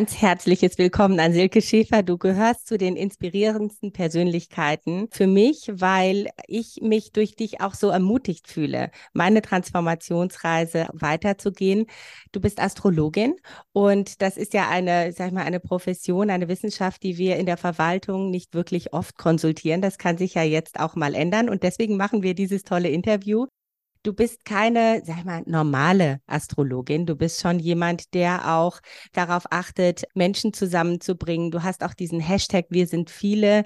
Ganz herzliches Willkommen an Silke Schäfer. Du gehörst zu den inspirierendsten Persönlichkeiten für mich, weil ich mich durch dich auch so ermutigt fühle, meine Transformationsreise weiterzugehen. Du bist Astrologin und das ist ja eine, sag ich mal, eine Profession, eine Wissenschaft, die wir in der Verwaltung nicht wirklich oft konsultieren. Das kann sich ja jetzt auch mal ändern und deswegen machen wir dieses tolle Interview du bist keine, sag ich mal, normale Astrologin. Du bist schon jemand, der auch darauf achtet, Menschen zusammenzubringen. Du hast auch diesen Hashtag Wir sind viele.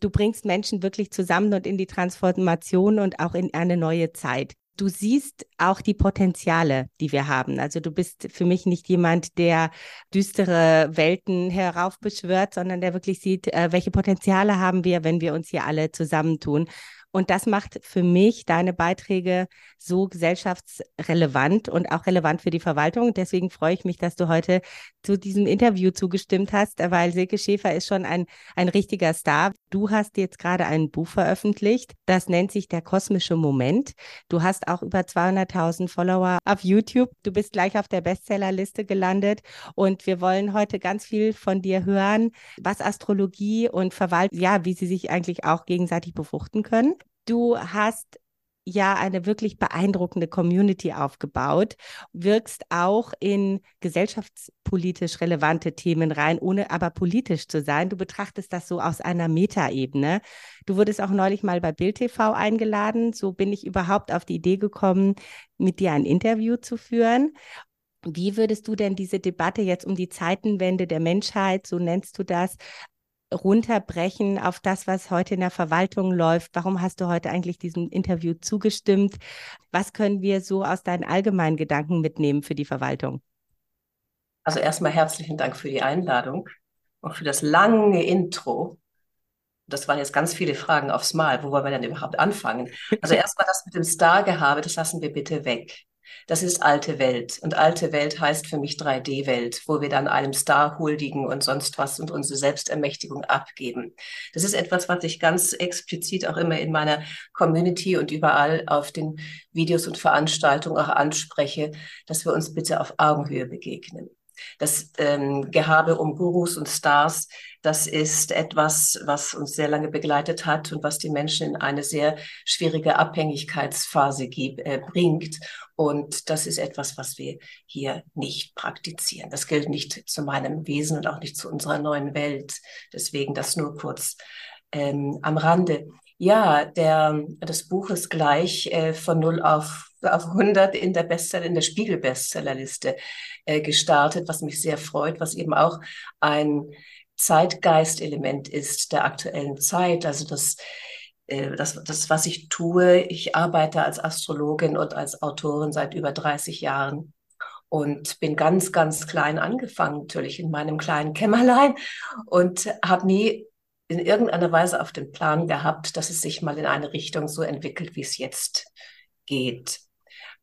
Du bringst Menschen wirklich zusammen und in die Transformation und auch in eine neue Zeit. Du siehst auch die Potenziale, die wir haben. Also du bist für mich nicht jemand, der düstere Welten heraufbeschwört, sondern der wirklich sieht, äh, welche Potenziale haben wir, wenn wir uns hier alle zusammentun. Und das macht für mich deine Beiträge so gesellschaftsrelevant und auch relevant für die Verwaltung. Deswegen freue ich mich, dass du heute zu diesem Interview zugestimmt hast, weil Silke Schäfer ist schon ein, ein richtiger Star. Du hast jetzt gerade ein Buch veröffentlicht, das nennt sich Der kosmische Moment. Du hast auch über 200.000 Follower auf YouTube. Du bist gleich auf der Bestsellerliste gelandet und wir wollen heute ganz viel von dir hören, was Astrologie und Verwaltung, ja, wie sie sich eigentlich auch gegenseitig befruchten können. Du hast ja eine wirklich beeindruckende Community aufgebaut, wirkst auch in gesellschaftspolitisch relevante Themen rein, ohne aber politisch zu sein. Du betrachtest das so aus einer Metaebene. Du wurdest auch neulich mal bei Bild TV eingeladen. So bin ich überhaupt auf die Idee gekommen, mit dir ein Interview zu führen. Wie würdest du denn diese Debatte jetzt um die Zeitenwende der Menschheit, so nennst du das, runterbrechen auf das, was heute in der Verwaltung läuft. Warum hast du heute eigentlich diesem Interview zugestimmt? Was können wir so aus deinen allgemeinen Gedanken mitnehmen für die Verwaltung? Also erstmal herzlichen Dank für die Einladung und für das lange Intro. Das waren jetzt ganz viele Fragen aufs Mal. Wo wollen wir denn überhaupt anfangen? Also erstmal das mit dem Star-Gehabe, das lassen wir bitte weg. Das ist alte Welt. Und alte Welt heißt für mich 3D-Welt, wo wir dann einem Star huldigen und sonst was und unsere Selbstermächtigung abgeben. Das ist etwas, was ich ganz explizit auch immer in meiner Community und überall auf den Videos und Veranstaltungen auch anspreche, dass wir uns bitte auf Augenhöhe begegnen. Das ähm, Gehabe um Gurus und Stars, das ist etwas, was uns sehr lange begleitet hat und was die Menschen in eine sehr schwierige Abhängigkeitsphase äh, bringt. Und das ist etwas, was wir hier nicht praktizieren. Das gilt nicht zu meinem Wesen und auch nicht zu unserer neuen Welt. Deswegen das nur kurz ähm, am Rande. Ja, der, das Buch ist gleich äh, von 0 auf, auf 100 in der Bestseller, in der Spiegel-Bestsellerliste äh, gestartet, was mich sehr freut, was eben auch ein Zeitgeistelement ist der aktuellen Zeit. Also das, das, das, was ich tue, ich arbeite als Astrologin und als Autorin seit über 30 Jahren und bin ganz, ganz klein angefangen, natürlich in meinem kleinen Kämmerlein und habe nie in irgendeiner Weise auf den Plan gehabt, dass es sich mal in eine Richtung so entwickelt, wie es jetzt geht.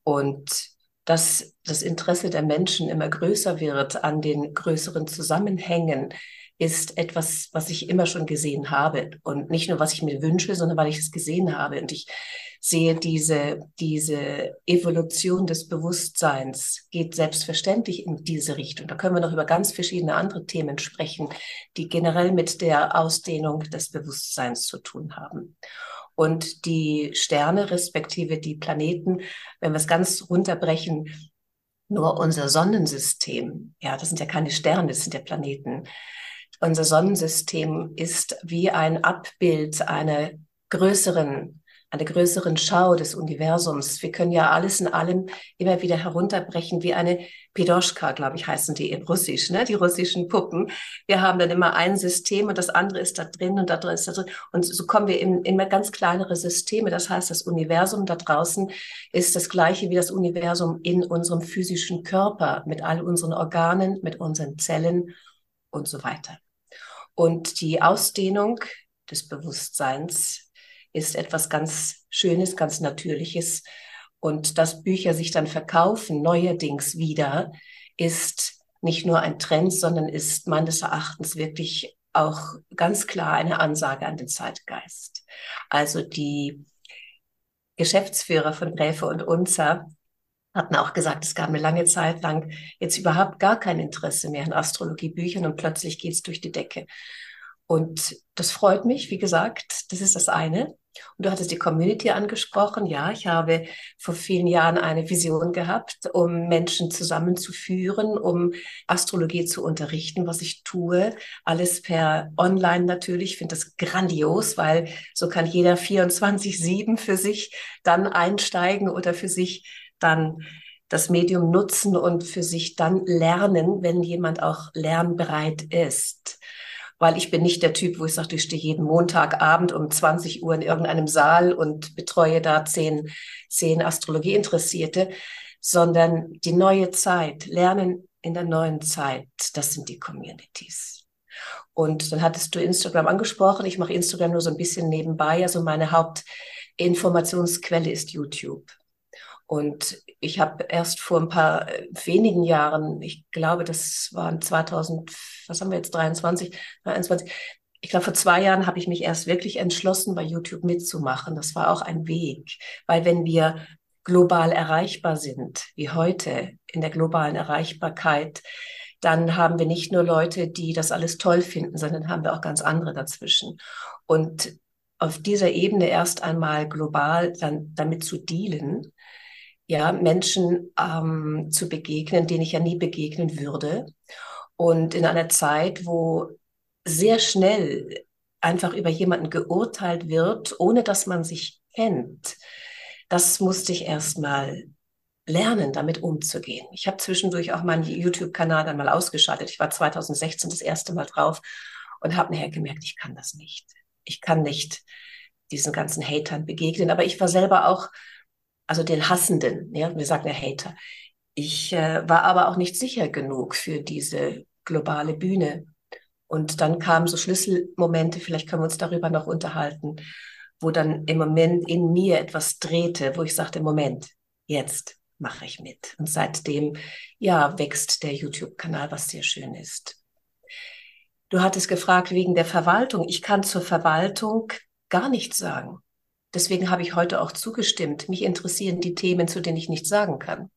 Und dass das Interesse der Menschen immer größer wird an den größeren Zusammenhängen, ist etwas, was ich immer schon gesehen habe. Und nicht nur, was ich mir wünsche, sondern weil ich es gesehen habe. Und ich sehe diese, diese Evolution des Bewusstseins geht selbstverständlich in diese Richtung. Da können wir noch über ganz verschiedene andere Themen sprechen, die generell mit der Ausdehnung des Bewusstseins zu tun haben. Und die Sterne respektive die Planeten, wenn wir es ganz runterbrechen, nur unser Sonnensystem, ja, das sind ja keine Sterne, das sind ja Planeten. Unser Sonnensystem ist wie ein Abbild einer größeren einer größeren Schau des Universums. Wir können ja alles in allem immer wieder herunterbrechen, wie eine Pidoschka, glaube ich, heißen die in Russisch, ne? die russischen Puppen. Wir haben dann immer ein System und das andere ist da drin und da drin ist da drin. Und so kommen wir in, immer ganz kleinere Systeme. Das heißt, das Universum da draußen ist das gleiche wie das Universum in unserem physischen Körper, mit all unseren Organen, mit unseren Zellen und so weiter. Und die Ausdehnung des Bewusstseins ist etwas ganz Schönes, ganz Natürliches. Und dass Bücher sich dann verkaufen, neuerdings wieder, ist nicht nur ein Trend, sondern ist meines Erachtens wirklich auch ganz klar eine Ansage an den Zeitgeist. Also die Geschäftsführer von Gräfe und Unzer hatten auch gesagt, es gab eine lange Zeit lang jetzt überhaupt gar kein Interesse mehr an Astrologiebüchern und plötzlich geht es durch die Decke. Und das freut mich, wie gesagt, das ist das eine. Und du hattest die Community angesprochen. Ja, ich habe vor vielen Jahren eine Vision gehabt, um Menschen zusammenzuführen, um Astrologie zu unterrichten, was ich tue. Alles per Online natürlich. Ich finde das grandios, weil so kann jeder 24-7 für sich dann einsteigen oder für sich dann das Medium nutzen und für sich dann lernen, wenn jemand auch lernbereit ist weil ich bin nicht der Typ, wo ich sage, ich stehe jeden Montagabend um 20 Uhr in irgendeinem Saal und betreue da zehn, zehn Astrologie-Interessierte, sondern die neue Zeit, Lernen in der neuen Zeit, das sind die Communities. Und dann hattest du Instagram angesprochen. Ich mache Instagram nur so ein bisschen nebenbei. Also meine Hauptinformationsquelle ist YouTube. Und ich habe erst vor ein paar äh, wenigen Jahren, ich glaube, das waren 2000, was haben wir jetzt, 23, 21, ich glaube, vor zwei Jahren habe ich mich erst wirklich entschlossen, bei YouTube mitzumachen. Das war auch ein Weg, weil wenn wir global erreichbar sind, wie heute in der globalen Erreichbarkeit, dann haben wir nicht nur Leute, die das alles toll finden, sondern haben wir auch ganz andere dazwischen. Und auf dieser Ebene erst einmal global dann damit zu dealen, ja, Menschen ähm, zu begegnen, denen ich ja nie begegnen würde. Und in einer Zeit, wo sehr schnell einfach über jemanden geurteilt wird, ohne dass man sich kennt, das musste ich erst mal lernen, damit umzugehen. Ich habe zwischendurch auch meinen YouTube-Kanal dann mal ausgeschaltet. Ich war 2016 das erste Mal drauf und habe nachher gemerkt, ich kann das nicht. Ich kann nicht diesen ganzen Hatern begegnen. Aber ich war selber auch also den Hassenden, ja, wir sagen ja Hater. Ich äh, war aber auch nicht sicher genug für diese globale Bühne. Und dann kamen so Schlüsselmomente, vielleicht können wir uns darüber noch unterhalten, wo dann im Moment in mir etwas drehte, wo ich sagte, Moment, jetzt mache ich mit. Und seitdem, ja, wächst der YouTube-Kanal, was sehr schön ist. Du hattest gefragt wegen der Verwaltung. Ich kann zur Verwaltung gar nichts sagen. Deswegen habe ich heute auch zugestimmt. Mich interessieren die Themen, zu denen ich nichts sagen kann.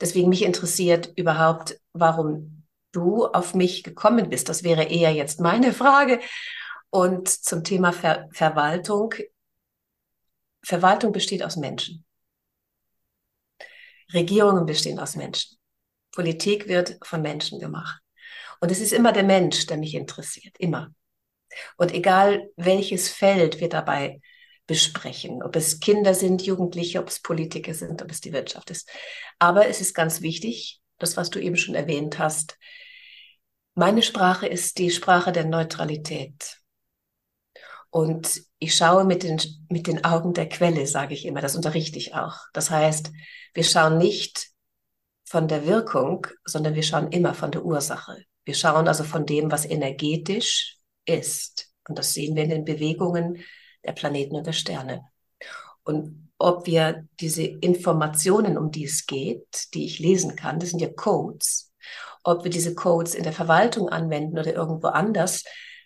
Deswegen mich interessiert überhaupt, warum du auf mich gekommen bist. Das wäre eher jetzt meine Frage. Und zum Thema Ver Verwaltung. Verwaltung besteht aus Menschen. Regierungen bestehen aus Menschen. Politik wird von Menschen gemacht. Und es ist immer der Mensch, der mich interessiert. Immer. Und egal welches Feld wir dabei besprechen, ob es Kinder sind, Jugendliche, ob es Politiker sind, ob es die Wirtschaft ist. Aber es ist ganz wichtig, das, was du eben schon erwähnt hast, meine Sprache ist die Sprache der Neutralität. Und ich schaue mit den, mit den Augen der Quelle, sage ich immer, das unterrichte ich auch. Das heißt, wir schauen nicht von der Wirkung, sondern wir schauen immer von der Ursache. Wir schauen also von dem, was energetisch ist. Und das sehen wir in den Bewegungen der Planeten und der Sterne. Und ob wir diese Informationen, um die es geht, die ich lesen kann, das sind ja Codes, ob wir diese Codes in der Verwaltung anwenden oder irgendwo anders,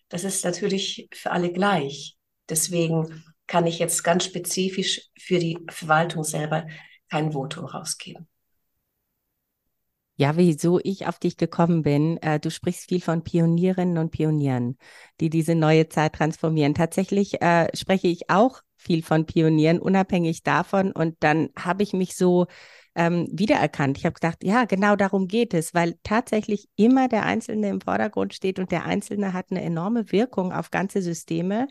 das ist natürlich für alle gleich. Deswegen kann ich jetzt ganz spezifisch für die Verwaltung selber kein Votum rausgeben. Ja, wieso ich auf dich gekommen bin. Äh, du sprichst viel von Pionierinnen und Pionieren, die diese neue Zeit transformieren. Tatsächlich äh, spreche ich auch viel von Pionieren, unabhängig davon. Und dann habe ich mich so ähm, wiedererkannt. Ich habe gedacht, ja, genau darum geht es, weil tatsächlich immer der Einzelne im Vordergrund steht und der Einzelne hat eine enorme Wirkung auf ganze Systeme.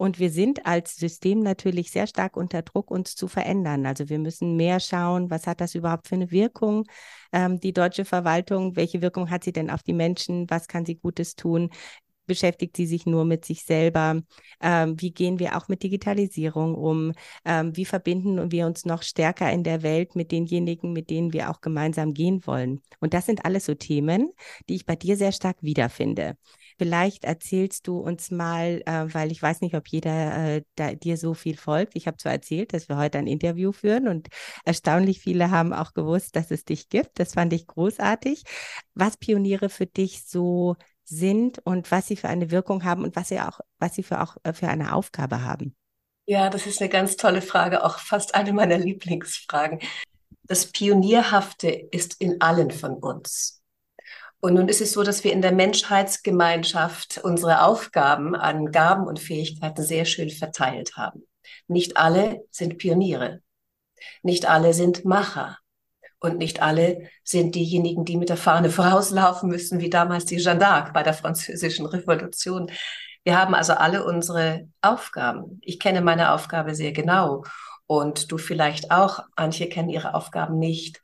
Und wir sind als System natürlich sehr stark unter Druck, uns zu verändern. Also wir müssen mehr schauen, was hat das überhaupt für eine Wirkung? Ähm, die deutsche Verwaltung, welche Wirkung hat sie denn auf die Menschen? Was kann sie Gutes tun? beschäftigt sie sich nur mit sich selber? Ähm, wie gehen wir auch mit Digitalisierung um? Ähm, wie verbinden wir uns noch stärker in der Welt mit denjenigen, mit denen wir auch gemeinsam gehen wollen? Und das sind alles so Themen, die ich bei dir sehr stark wiederfinde. Vielleicht erzählst du uns mal, äh, weil ich weiß nicht, ob jeder äh, da, dir so viel folgt. Ich habe zwar erzählt, dass wir heute ein Interview führen und erstaunlich viele haben auch gewusst, dass es dich gibt. Das fand ich großartig. Was Pioniere für dich so sind und was sie für eine Wirkung haben und was sie auch, was sie für auch äh, für eine Aufgabe haben? Ja, das ist eine ganz tolle Frage, auch fast eine meiner Lieblingsfragen. Das Pionierhafte ist in allen von uns. Und nun ist es so, dass wir in der Menschheitsgemeinschaft unsere Aufgaben an Gaben und Fähigkeiten sehr schön verteilt haben. Nicht alle sind Pioniere. Nicht alle sind Macher. Und nicht alle sind diejenigen, die mit der Fahne vorauslaufen müssen, wie damals die Jeanne d'Arc bei der französischen Revolution. Wir haben also alle unsere Aufgaben. Ich kenne meine Aufgabe sehr genau und du vielleicht auch. Manche kennen ihre Aufgaben nicht.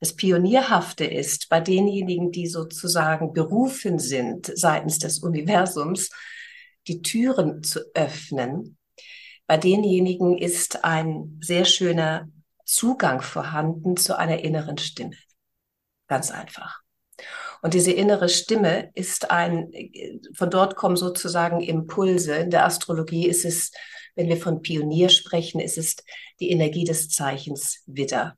Das Pionierhafte ist bei denjenigen, die sozusagen berufen sind seitens des Universums, die Türen zu öffnen. Bei denjenigen ist ein sehr schöner Zugang vorhanden zu einer inneren Stimme. Ganz einfach. Und diese innere Stimme ist ein, von dort kommen sozusagen Impulse. In der Astrologie ist es, wenn wir von Pionier sprechen, ist es die Energie des Zeichens Widder.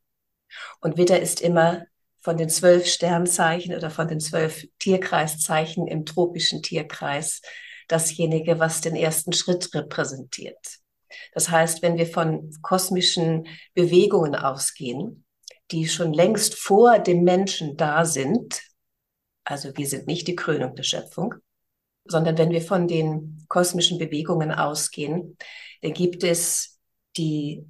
Und Widder ist immer von den zwölf Sternzeichen oder von den zwölf Tierkreiszeichen im tropischen Tierkreis dasjenige, was den ersten Schritt repräsentiert. Das heißt, wenn wir von kosmischen Bewegungen ausgehen, die schon längst vor dem Menschen da sind, also wir sind nicht die Krönung der Schöpfung, sondern wenn wir von den kosmischen Bewegungen ausgehen, dann gibt es die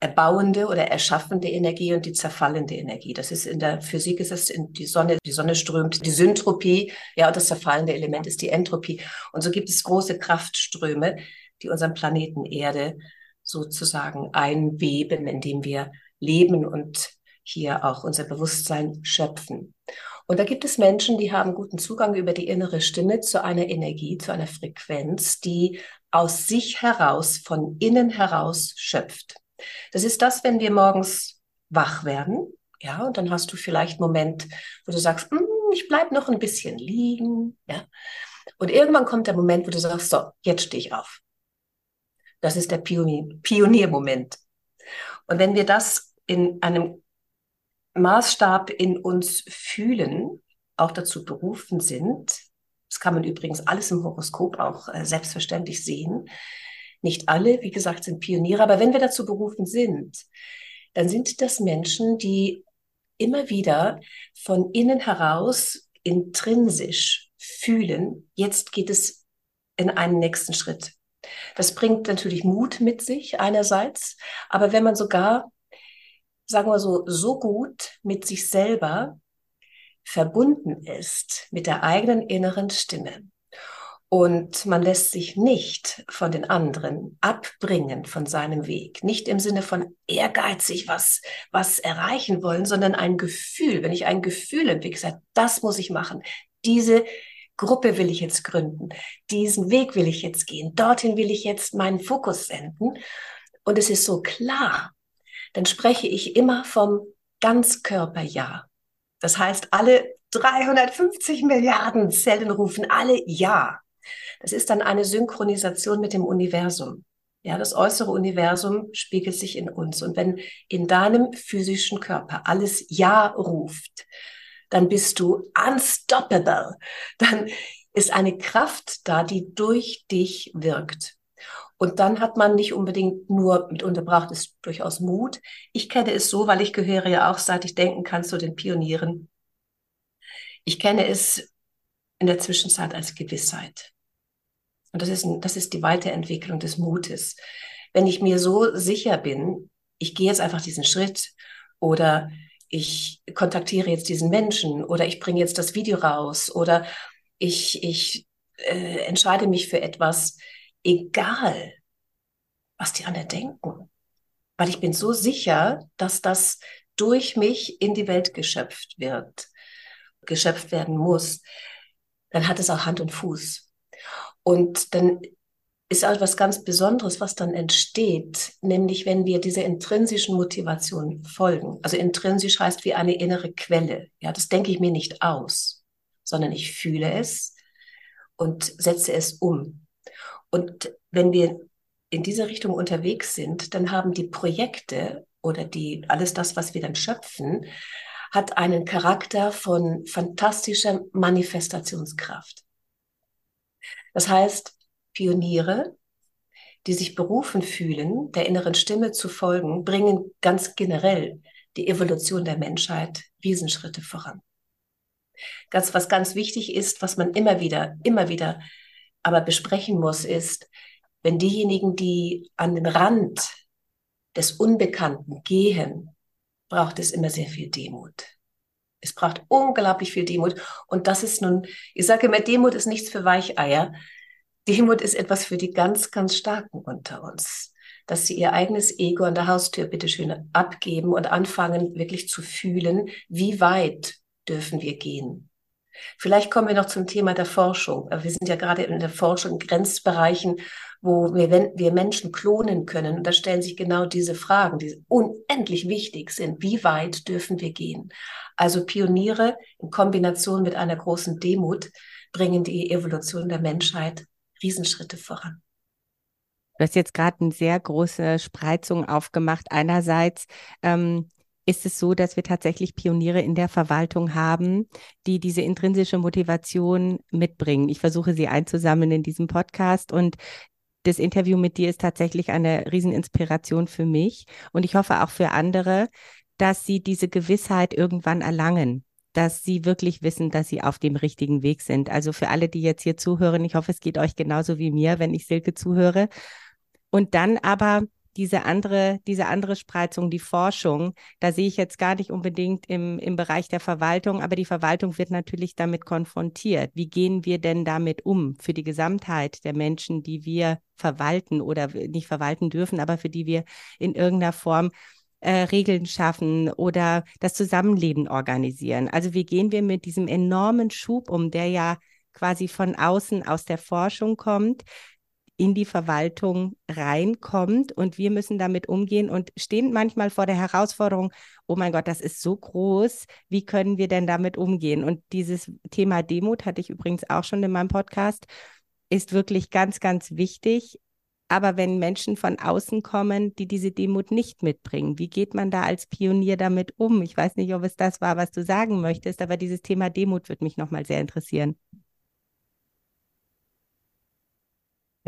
erbauende oder erschaffende Energie und die zerfallende Energie. Das ist in der Physik ist es in die Sonne, die Sonne strömt, die Syntropie, ja, und das zerfallende Element ist die Entropie. Und so gibt es große Kraftströme, die unseren Planeten Erde sozusagen einweben, indem wir leben und hier auch unser Bewusstsein schöpfen. Und da gibt es Menschen, die haben guten Zugang über die innere Stimme zu einer Energie, zu einer Frequenz, die aus sich heraus, von innen heraus schöpft. Das ist das, wenn wir morgens wach werden, ja, und dann hast du vielleicht einen Moment, wo du sagst, hm, ich bleib noch ein bisschen liegen, ja. Und irgendwann kommt der Moment, wo du sagst, so, jetzt stehe ich auf. Das ist der Pionier, Pioniermoment. Und wenn wir das in einem Maßstab in uns fühlen, auch dazu berufen sind, das kann man übrigens alles im Horoskop auch äh, selbstverständlich sehen. Nicht alle, wie gesagt, sind Pioniere, aber wenn wir dazu berufen sind, dann sind das Menschen, die immer wieder von innen heraus intrinsisch fühlen, jetzt geht es in einen nächsten Schritt. Das bringt natürlich Mut mit sich einerseits, aber wenn man sogar, sagen wir so, so gut mit sich selber verbunden ist, mit der eigenen inneren Stimme, und man lässt sich nicht von den anderen abbringen von seinem Weg. Nicht im Sinne von ehrgeizig was, was erreichen wollen, sondern ein Gefühl. Wenn ich ein Gefühl entwickle, sage, das muss ich machen. Diese Gruppe will ich jetzt gründen. Diesen Weg will ich jetzt gehen. Dorthin will ich jetzt meinen Fokus senden. Und es ist so klar. Dann spreche ich immer vom Ganzkörper-Ja. Das heißt, alle 350 Milliarden Zellen rufen alle Ja. Das ist dann eine Synchronisation mit dem Universum. Ja, das äußere Universum spiegelt sich in uns. Und wenn in deinem physischen Körper alles Ja ruft, dann bist du unstoppable. Dann ist eine Kraft da, die durch dich wirkt. Und dann hat man nicht unbedingt nur, mitunter braucht es durchaus Mut. Ich kenne es so, weil ich gehöre ja auch, seit ich denken kann, zu den Pionieren. Ich kenne es in der Zwischenzeit als Gewissheit. Und das ist, das ist die Weiterentwicklung des Mutes. Wenn ich mir so sicher bin, ich gehe jetzt einfach diesen Schritt oder ich kontaktiere jetzt diesen Menschen oder ich bringe jetzt das Video raus oder ich, ich äh, entscheide mich für etwas, egal, was die anderen denken. Weil ich bin so sicher, dass das durch mich in die Welt geschöpft wird, geschöpft werden muss. Dann hat es auch Hand und Fuß. Und dann ist auch etwas ganz Besonderes, was dann entsteht, nämlich wenn wir dieser intrinsischen Motivation folgen. Also intrinsisch heißt wie eine innere Quelle. Ja, das denke ich mir nicht aus, sondern ich fühle es und setze es um. Und wenn wir in diese Richtung unterwegs sind, dann haben die Projekte oder die, alles das, was wir dann schöpfen, hat einen Charakter von fantastischer Manifestationskraft. Das heißt, Pioniere, die sich berufen fühlen, der inneren Stimme zu folgen, bringen ganz generell die Evolution der Menschheit Riesenschritte voran. Ganz, was ganz wichtig ist, was man immer wieder, immer wieder aber besprechen muss, ist, wenn diejenigen, die an den Rand des Unbekannten gehen, braucht es immer sehr viel Demut. Es braucht unglaublich viel Demut. Und das ist nun, ich sage immer, Demut ist nichts für Weicheier. Demut ist etwas für die ganz, ganz Starken unter uns. Dass sie ihr eigenes Ego an der Haustür bitteschön abgeben und anfangen, wirklich zu fühlen, wie weit dürfen wir gehen. Vielleicht kommen wir noch zum Thema der Forschung. Wir sind ja gerade in der Forschung in Grenzbereichen, wo wir, wir Menschen klonen können. Und da stellen sich genau diese Fragen, die unendlich wichtig sind. Wie weit dürfen wir gehen? Also Pioniere in Kombination mit einer großen Demut bringen die Evolution der Menschheit Riesenschritte voran. Du hast jetzt gerade eine sehr große Spreizung aufgemacht. Einerseits ähm, ist es so, dass wir tatsächlich Pioniere in der Verwaltung haben, die diese intrinsische Motivation mitbringen. Ich versuche sie einzusammeln in diesem Podcast und das Interview mit dir ist tatsächlich eine Rieseninspiration für mich und ich hoffe auch für andere, dass sie diese Gewissheit irgendwann erlangen, dass sie wirklich wissen, dass sie auf dem richtigen Weg sind. Also für alle, die jetzt hier zuhören, ich hoffe, es geht euch genauso wie mir, wenn ich Silke zuhöre. Und dann aber diese andere, diese andere Spreizung, die Forschung, da sehe ich jetzt gar nicht unbedingt im, im Bereich der Verwaltung, aber die Verwaltung wird natürlich damit konfrontiert. Wie gehen wir denn damit um für die Gesamtheit der Menschen, die wir verwalten oder nicht verwalten dürfen, aber für die wir in irgendeiner Form äh, Regeln schaffen oder das Zusammenleben organisieren. Also wie gehen wir mit diesem enormen Schub um, der ja quasi von außen aus der Forschung kommt, in die Verwaltung reinkommt und wir müssen damit umgehen und stehen manchmal vor der Herausforderung, oh mein Gott, das ist so groß, wie können wir denn damit umgehen? Und dieses Thema Demut hatte ich übrigens auch schon in meinem Podcast, ist wirklich ganz, ganz wichtig, aber wenn Menschen von außen kommen, die diese Demut nicht mitbringen, wie geht man da als Pionier damit um? Ich weiß nicht, ob es das war, was du sagen möchtest, aber dieses Thema Demut würde mich nochmal sehr interessieren.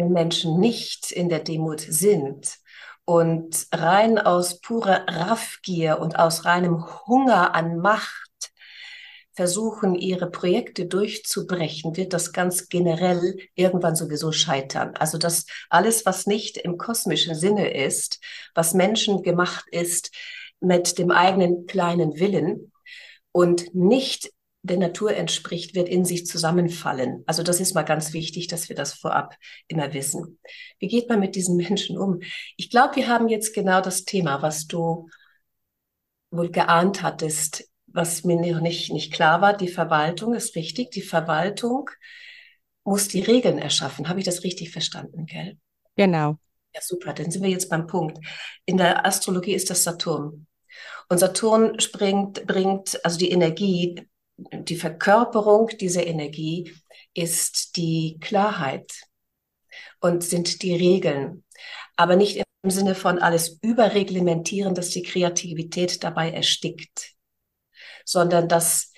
Wenn Menschen nicht in der Demut sind und rein aus purer Raffgier und aus reinem Hunger an Macht versuchen, ihre Projekte durchzubrechen, wird das ganz generell irgendwann sowieso scheitern. Also das alles, was nicht im kosmischen Sinne ist, was Menschen gemacht ist mit dem eigenen kleinen Willen und nicht der Natur entspricht, wird in sich zusammenfallen. Also das ist mal ganz wichtig, dass wir das vorab immer wissen. Wie geht man mit diesen Menschen um? Ich glaube, wir haben jetzt genau das Thema, was du wohl geahnt hattest was mir noch nicht, nicht klar war, die Verwaltung ist richtig. Die Verwaltung muss die Regeln erschaffen. Habe ich das richtig verstanden, gell? Genau. Ja, super. Dann sind wir jetzt beim Punkt. In der Astrologie ist das Saturn. Und Saturn springt, bringt, also die Energie, die Verkörperung dieser Energie ist die Klarheit und sind die Regeln. Aber nicht im Sinne von alles überreglementieren, dass die Kreativität dabei erstickt sondern dass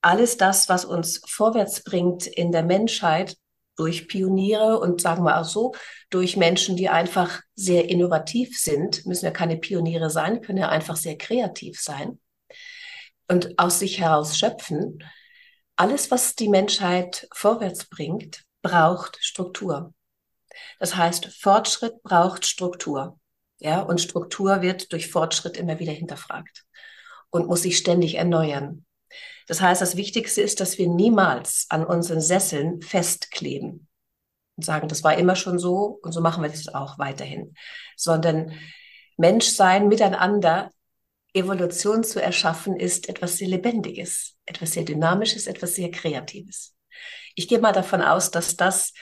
alles das, was uns vorwärts bringt in der Menschheit, durch Pioniere und sagen wir auch so, durch Menschen, die einfach sehr innovativ sind, müssen ja keine Pioniere sein, können ja einfach sehr kreativ sein und aus sich heraus schöpfen. Alles, was die Menschheit vorwärts bringt, braucht Struktur. Das heißt, Fortschritt braucht Struktur. Ja, und Struktur wird durch Fortschritt immer wieder hinterfragt und muss sich ständig erneuern. Das heißt, das Wichtigste ist, dass wir niemals an unseren Sesseln festkleben. und sagen, das war immer schon so und so machen wir das auch weiterhin, sondern Menschsein miteinander, Evolution zu erschaffen, ist etwas sehr Lebendiges, etwas sehr Dynamisches, etwas sehr Kreatives. Ich gehe mal davon aus, dass das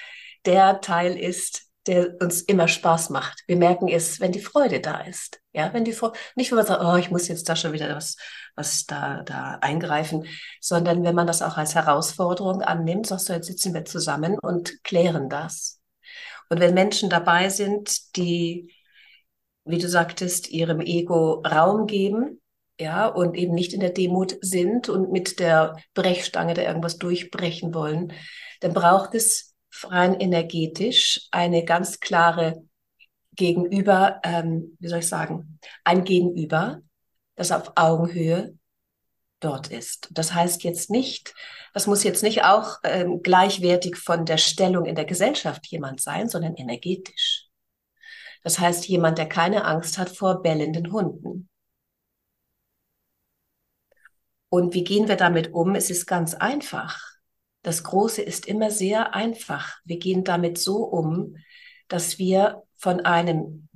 der Teil ist, der uns immer Spaß macht. Wir merken es, wenn die Freude da ist. Ja, wenn die Freude, nicht wenn man sagt, oh, ich muss jetzt da schon wieder was, was da, da eingreifen, sondern wenn man das auch als Herausforderung annimmt, sagst du, jetzt sitzen wir zusammen und klären das. Und wenn Menschen dabei sind, die, wie du sagtest, ihrem Ego Raum geben, ja, und eben nicht in der Demut sind und mit der Brechstange da irgendwas durchbrechen wollen, dann braucht es rein energetisch eine ganz klare Gegenüber, ähm, wie soll ich sagen, ein Gegenüber, das auf Augenhöhe dort ist. Das heißt jetzt nicht, das muss jetzt nicht auch ähm, gleichwertig von der Stellung in der Gesellschaft jemand sein, sondern energetisch. Das heißt jemand, der keine Angst hat vor bellenden Hunden. Und wie gehen wir damit um? Es ist ganz einfach. Das Große ist immer sehr einfach. Wir gehen damit so um, dass wir von einem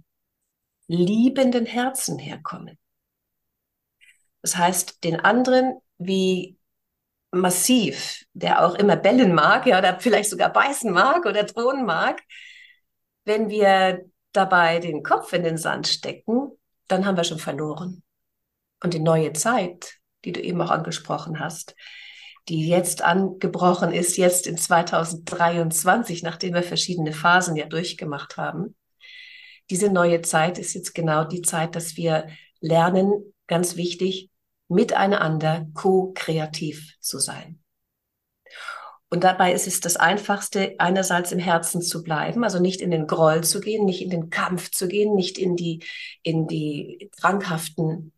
liebenden Herzen herkommen. Das heißt, den anderen wie massiv, der auch immer bellen mag, ja, oder vielleicht sogar beißen mag oder drohen mag, wenn wir dabei den Kopf in den Sand stecken, dann haben wir schon verloren. Und die neue Zeit, die du eben auch angesprochen hast, die jetzt angebrochen ist, jetzt in 2023, nachdem wir verschiedene Phasen ja durchgemacht haben. Diese neue Zeit ist jetzt genau die Zeit, dass wir lernen, ganz wichtig, miteinander ko-kreativ zu sein. Und dabei ist es das Einfachste, einerseits im Herzen zu bleiben, also nicht in den Groll zu gehen, nicht in den Kampf zu gehen, nicht in die, in die krankhaften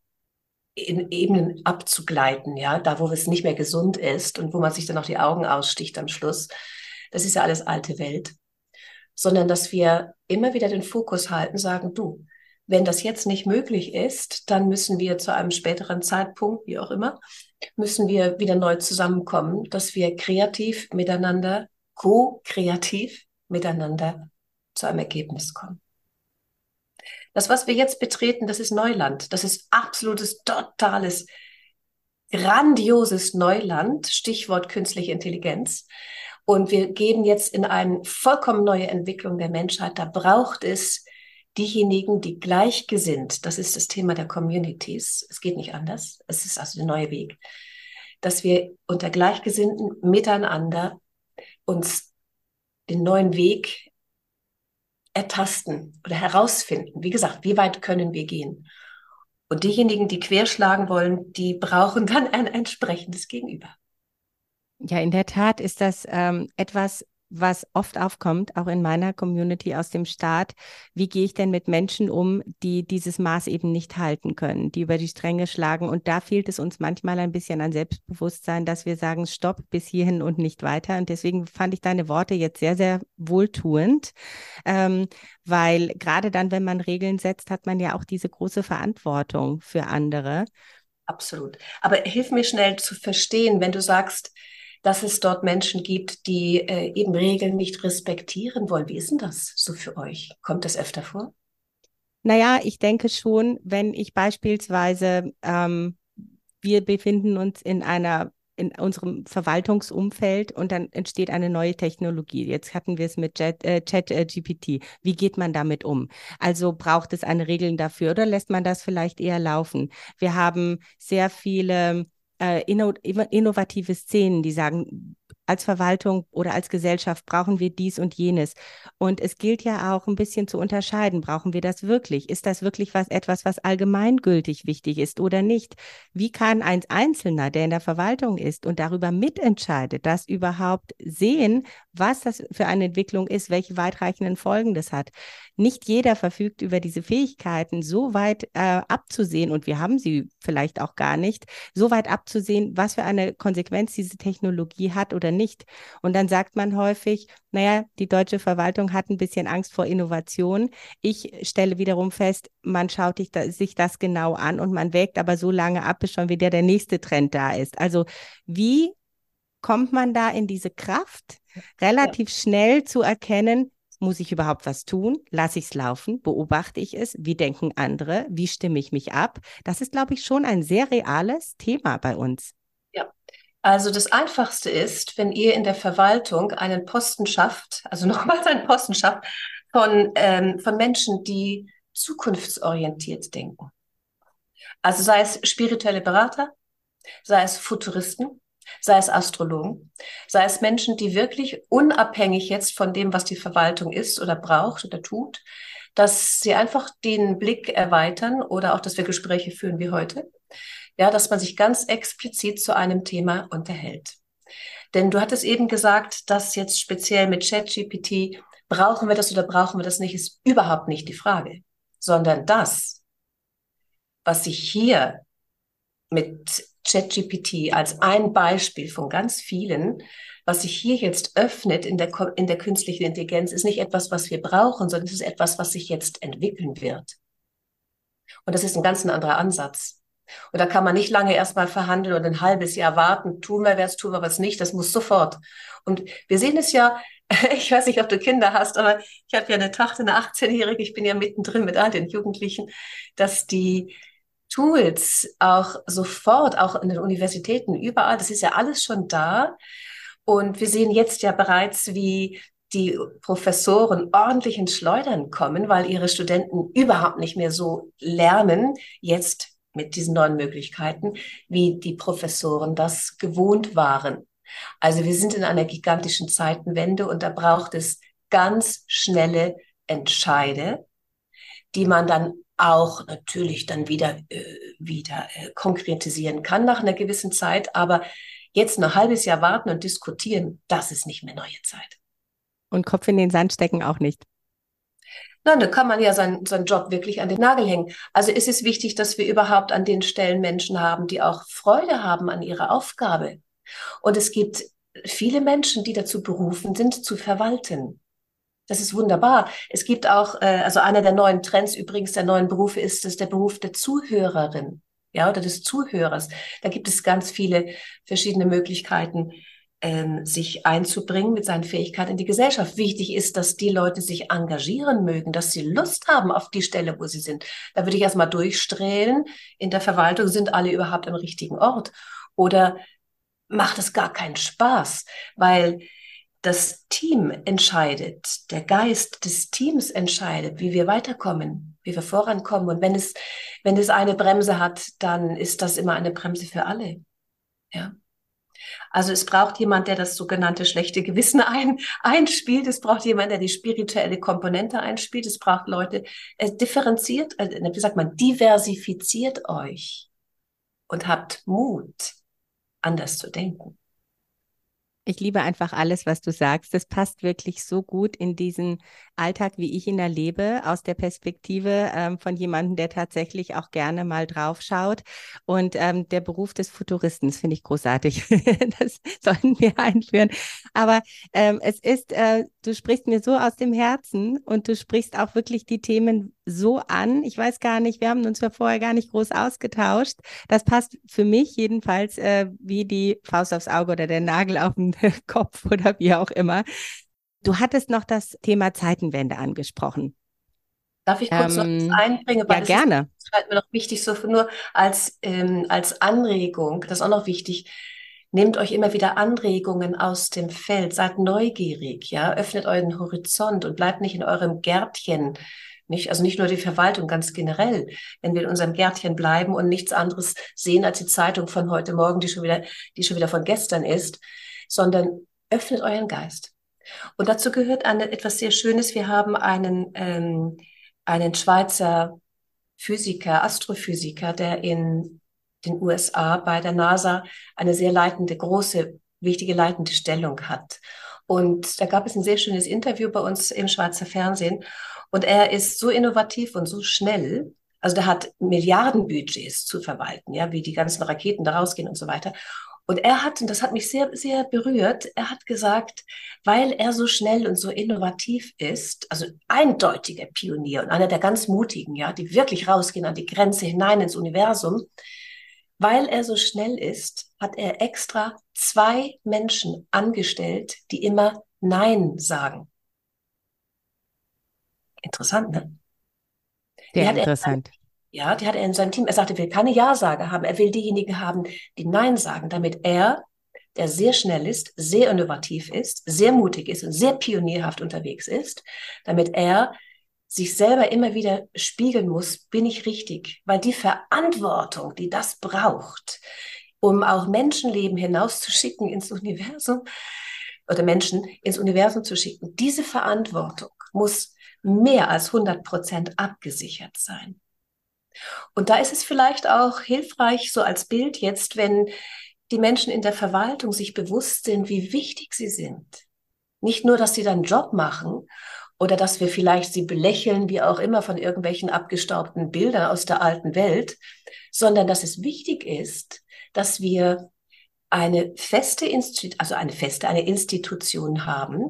Ebenen abzugleiten, ja, da wo es nicht mehr gesund ist und wo man sich dann auch die Augen aussticht am Schluss. Das ist ja alles alte Welt. Sondern dass wir immer wieder den Fokus halten, sagen, du, wenn das jetzt nicht möglich ist, dann müssen wir zu einem späteren Zeitpunkt, wie auch immer, müssen wir wieder neu zusammenkommen, dass wir kreativ miteinander, co-kreativ miteinander zu einem Ergebnis kommen. Das, was wir jetzt betreten, das ist Neuland. Das ist absolutes, totales, grandioses Neuland. Stichwort künstliche Intelligenz. Und wir gehen jetzt in eine vollkommen neue Entwicklung der Menschheit. Da braucht es diejenigen, die gleichgesinnt, das ist das Thema der Communities. Es geht nicht anders. Es ist also der neue Weg, dass wir unter Gleichgesinnten miteinander uns den neuen Weg ertasten oder herausfinden. Wie gesagt, wie weit können wir gehen? Und diejenigen, die querschlagen wollen, die brauchen dann ein entsprechendes Gegenüber. Ja, in der Tat ist das ähm, etwas, was oft aufkommt, auch in meiner Community aus dem Staat. Wie gehe ich denn mit Menschen um, die dieses Maß eben nicht halten können, die über die Stränge schlagen? Und da fehlt es uns manchmal ein bisschen an Selbstbewusstsein, dass wir sagen, stopp, bis hierhin und nicht weiter. Und deswegen fand ich deine Worte jetzt sehr, sehr wohltuend, ähm, weil gerade dann, wenn man Regeln setzt, hat man ja auch diese große Verantwortung für andere. Absolut. Aber hilf mir schnell zu verstehen, wenn du sagst, dass es dort Menschen gibt, die äh, eben Regeln nicht respektieren wollen. Wie ist denn das so für euch? Kommt das öfter vor? Naja, ich denke schon, wenn ich beispielsweise, ähm, wir befinden uns in einer in unserem Verwaltungsumfeld und dann entsteht eine neue Technologie. Jetzt hatten wir es mit Chat, äh, Chat GPT. Wie geht man damit um? Also braucht es eine Regeln dafür oder lässt man das vielleicht eher laufen? Wir haben sehr viele äh, innovative Szenen, die sagen, als Verwaltung oder als Gesellschaft brauchen wir dies und jenes. Und es gilt ja auch ein bisschen zu unterscheiden, brauchen wir das wirklich? Ist das wirklich was etwas, was allgemeingültig wichtig ist oder nicht? Wie kann ein Einzelner, der in der Verwaltung ist und darüber mitentscheidet, das überhaupt sehen, was das für eine Entwicklung ist, welche weitreichenden Folgen das hat? Nicht jeder verfügt über diese Fähigkeiten, so weit äh, abzusehen, und wir haben sie vielleicht auch gar nicht, so weit abzusehen, was für eine Konsequenz diese Technologie hat oder nicht. Und dann sagt man häufig, naja, die deutsche Verwaltung hat ein bisschen Angst vor Innovation. Ich stelle wiederum fest, man schaut sich das genau an und man wägt aber so lange ab, bis schon wieder der nächste Trend da ist. Also wie kommt man da in diese Kraft, relativ ja. schnell zu erkennen, muss ich überhaupt was tun? Lasse ich es laufen? Beobachte ich es? Wie denken andere? Wie stimme ich mich ab? Das ist, glaube ich, schon ein sehr reales Thema bei uns. Ja, also das Einfachste ist, wenn ihr in der Verwaltung einen Posten schafft, also nochmals einen Posten schafft, von, ähm, von Menschen, die zukunftsorientiert denken. Also sei es spirituelle Berater, sei es Futuristen, sei es Astrologen, sei es Menschen, die wirklich unabhängig jetzt von dem, was die Verwaltung ist oder braucht oder tut, dass sie einfach den Blick erweitern oder auch, dass wir Gespräche führen wie heute. Ja, dass man sich ganz explizit zu einem Thema unterhält. Denn du hattest eben gesagt, dass jetzt speziell mit ChatGPT brauchen wir das oder brauchen wir das nicht, ist überhaupt nicht die Frage, sondern das, was sich hier mit ChatGPT als ein Beispiel von ganz vielen, was sich hier jetzt öffnet in der, in der künstlichen Intelligenz, ist nicht etwas, was wir brauchen, sondern es ist etwas, was sich jetzt entwickeln wird. Und das ist ein ganz anderer Ansatz. Und da kann man nicht lange erstmal verhandeln und ein halbes Jahr warten, tun wir was, tun wir was nicht, das muss sofort. Und wir sehen es ja, ich weiß nicht, ob du Kinder hast, aber ich habe ja eine Tochter, eine 18-Jährige, ich bin ja mittendrin mit all den Jugendlichen, dass die Tools auch sofort, auch in den Universitäten, überall, das ist ja alles schon da. Und wir sehen jetzt ja bereits, wie die Professoren ordentlich ins Schleudern kommen, weil ihre Studenten überhaupt nicht mehr so lernen, jetzt mit diesen neuen Möglichkeiten, wie die Professoren das gewohnt waren. Also wir sind in einer gigantischen Zeitenwende und da braucht es ganz schnelle Entscheide, die man dann auch natürlich dann wieder, äh, wieder äh, konkretisieren kann nach einer gewissen Zeit. Aber jetzt ein halbes Jahr warten und diskutieren, das ist nicht mehr neue Zeit. Und Kopf in den Sand stecken auch nicht. Nein, da kann man ja seinen, seinen Job wirklich an den Nagel hängen. Also ist es wichtig, dass wir überhaupt an den Stellen Menschen haben, die auch Freude haben an ihrer Aufgabe. Und es gibt viele Menschen, die dazu berufen sind, zu verwalten. Das ist wunderbar. Es gibt auch, äh, also einer der neuen Trends übrigens der neuen Berufe ist es der Beruf der Zuhörerin, ja, oder des Zuhörers. Da gibt es ganz viele verschiedene Möglichkeiten, ähm, sich einzubringen mit seinen Fähigkeiten in die Gesellschaft. Wichtig ist, dass die Leute sich engagieren mögen, dass sie Lust haben auf die Stelle, wo sie sind. Da würde ich erstmal durchstrählen. In der Verwaltung sind alle überhaupt am richtigen Ort. Oder macht es gar keinen Spaß, weil das Team entscheidet, der Geist des Teams entscheidet, wie wir weiterkommen, wie wir vorankommen. Und wenn es, wenn es eine Bremse hat, dann ist das immer eine Bremse für alle. Ja. Also es braucht jemand, der das sogenannte schlechte Gewissen ein, einspielt. Es braucht jemand, der die spirituelle Komponente einspielt. Es braucht Leute, es differenziert, äh, wie sagt man, diversifiziert euch und habt Mut, anders zu denken. Ich liebe einfach alles, was du sagst. Das passt wirklich so gut in diesen Alltag, wie ich ihn erlebe, aus der Perspektive ähm, von jemandem, der tatsächlich auch gerne mal drauf schaut. Und ähm, der Beruf des Futuristen finde ich großartig. das sollten wir einführen. Aber ähm, es ist, äh, du sprichst mir so aus dem Herzen und du sprichst auch wirklich die Themen so an. Ich weiß gar nicht, wir haben uns ja vorher gar nicht groß ausgetauscht. Das passt für mich jedenfalls äh, wie die Faust aufs Auge oder der Nagel auf den Kopf oder wie auch immer. Du hattest noch das Thema Zeitenwende angesprochen. Darf ich kurz ähm, noch was einbringen? Weil ja, gerne. Ist, das ist mir noch wichtig, so nur als, ähm, als Anregung, das ist auch noch wichtig. Nehmt euch immer wieder Anregungen aus dem Feld, seid neugierig, ja, öffnet euren Horizont und bleibt nicht in eurem Gärtchen. Nicht, also nicht nur die Verwaltung, ganz generell. Wenn wir in unserem Gärtchen bleiben und nichts anderes sehen als die Zeitung von heute Morgen, die schon wieder, die schon wieder von gestern ist, sondern öffnet euren Geist. Und dazu gehört eine, etwas sehr Schönes. Wir haben einen, ähm, einen Schweizer Physiker, Astrophysiker, der in den USA bei der NASA eine sehr leitende, große, wichtige leitende Stellung hat. Und da gab es ein sehr schönes Interview bei uns im Schweizer Fernsehen. Und er ist so innovativ und so schnell. Also der hat Milliardenbudgets zu verwalten, ja, wie die ganzen Raketen da rausgehen und so weiter. Und er hat, und das hat mich sehr, sehr berührt, er hat gesagt, weil er so schnell und so innovativ ist, also eindeutiger Pionier und einer der ganz mutigen, ja, die wirklich rausgehen an die Grenze hinein ins Universum, weil er so schnell ist, hat er extra zwei Menschen angestellt, die immer Nein sagen. Interessant, ne? Sehr interessant. Er, ja, die hat er in seinem Team. Er sagte, er will keine Ja-Sager haben. Er will diejenigen haben, die Nein sagen, damit er, der sehr schnell ist, sehr innovativ ist, sehr mutig ist und sehr pionierhaft unterwegs ist, damit er sich selber immer wieder spiegeln muss, bin ich richtig? Weil die Verantwortung, die das braucht, um auch Menschenleben hinauszuschicken ins Universum oder Menschen ins Universum zu schicken, diese Verantwortung muss mehr als 100 Prozent abgesichert sein. Und da ist es vielleicht auch hilfreich, so als Bild jetzt, wenn die Menschen in der Verwaltung sich bewusst sind, wie wichtig sie sind. Nicht nur, dass sie dann Job machen oder dass wir vielleicht sie belächeln, wie auch immer, von irgendwelchen abgestaubten Bildern aus der alten Welt, sondern dass es wichtig ist, dass wir eine feste Institution, also eine feste, eine Institution haben,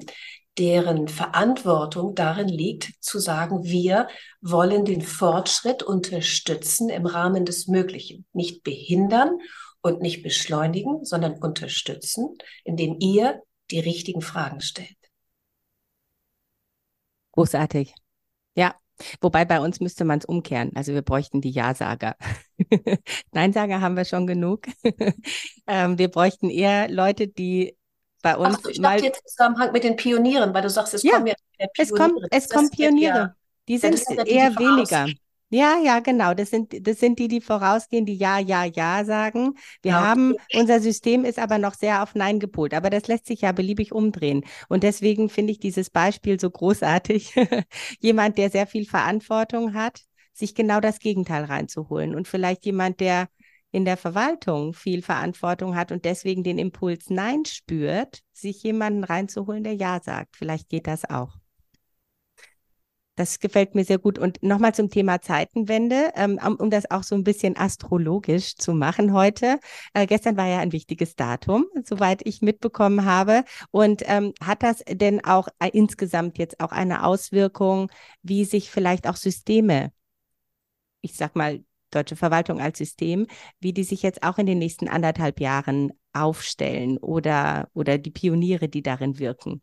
deren Verantwortung darin liegt, zu sagen, wir wollen den Fortschritt unterstützen im Rahmen des Möglichen, nicht behindern und nicht beschleunigen, sondern unterstützen, indem ihr die richtigen Fragen stellt. Großartig. Ja, wobei bei uns müsste man es umkehren. Also wir bräuchten die Ja-Sager. Nein-Sager haben wir schon genug. ähm, wir bräuchten eher Leute, die bei uns Ach, ich mal. dachte jetzt Zusammenhang mit den Pionieren, weil du sagst, es ja, kommen ja Es kommt, es kommen Pioniere. Die sind, ja, eher weniger. Ja, ja, genau. Das sind, das sind die, die vorausgehen, die Ja, Ja, Ja sagen. Wir ja, haben, unser System ist aber noch sehr auf Nein gepolt. Aber das lässt sich ja beliebig umdrehen. Und deswegen finde ich dieses Beispiel so großartig. jemand, der sehr viel Verantwortung hat, sich genau das Gegenteil reinzuholen. Und vielleicht jemand, der in der Verwaltung viel Verantwortung hat und deswegen den Impuls Nein spürt, sich jemanden reinzuholen, der Ja sagt. Vielleicht geht das auch. Das gefällt mir sehr gut. Und nochmal zum Thema Zeitenwende, ähm, um, das auch so ein bisschen astrologisch zu machen heute. Äh, gestern war ja ein wichtiges Datum, soweit ich mitbekommen habe. Und ähm, hat das denn auch äh, insgesamt jetzt auch eine Auswirkung, wie sich vielleicht auch Systeme, ich sag mal, deutsche Verwaltung als System, wie die sich jetzt auch in den nächsten anderthalb Jahren aufstellen oder, oder die Pioniere, die darin wirken?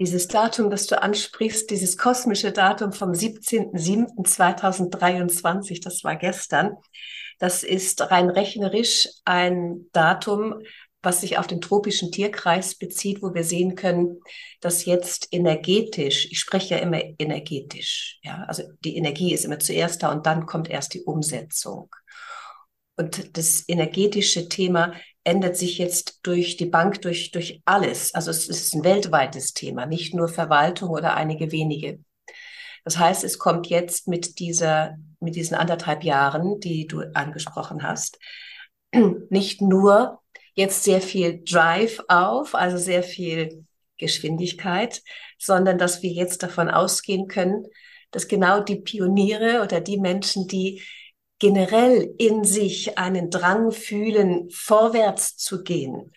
Dieses Datum, das du ansprichst, dieses kosmische Datum vom 17.07.2023, das war gestern, das ist rein rechnerisch ein Datum, was sich auf den tropischen Tierkreis bezieht, wo wir sehen können, dass jetzt energetisch, ich spreche ja immer energetisch, ja, also die Energie ist immer zuerst da und dann kommt erst die Umsetzung. Und das energetische Thema ändert sich jetzt durch die Bank, durch, durch alles. Also es ist ein weltweites Thema, nicht nur Verwaltung oder einige wenige. Das heißt, es kommt jetzt mit dieser, mit diesen anderthalb Jahren, die du angesprochen hast, nicht nur jetzt sehr viel Drive auf, also sehr viel Geschwindigkeit, sondern dass wir jetzt davon ausgehen können, dass genau die Pioniere oder die Menschen, die generell in sich einen Drang fühlen, vorwärts zu gehen,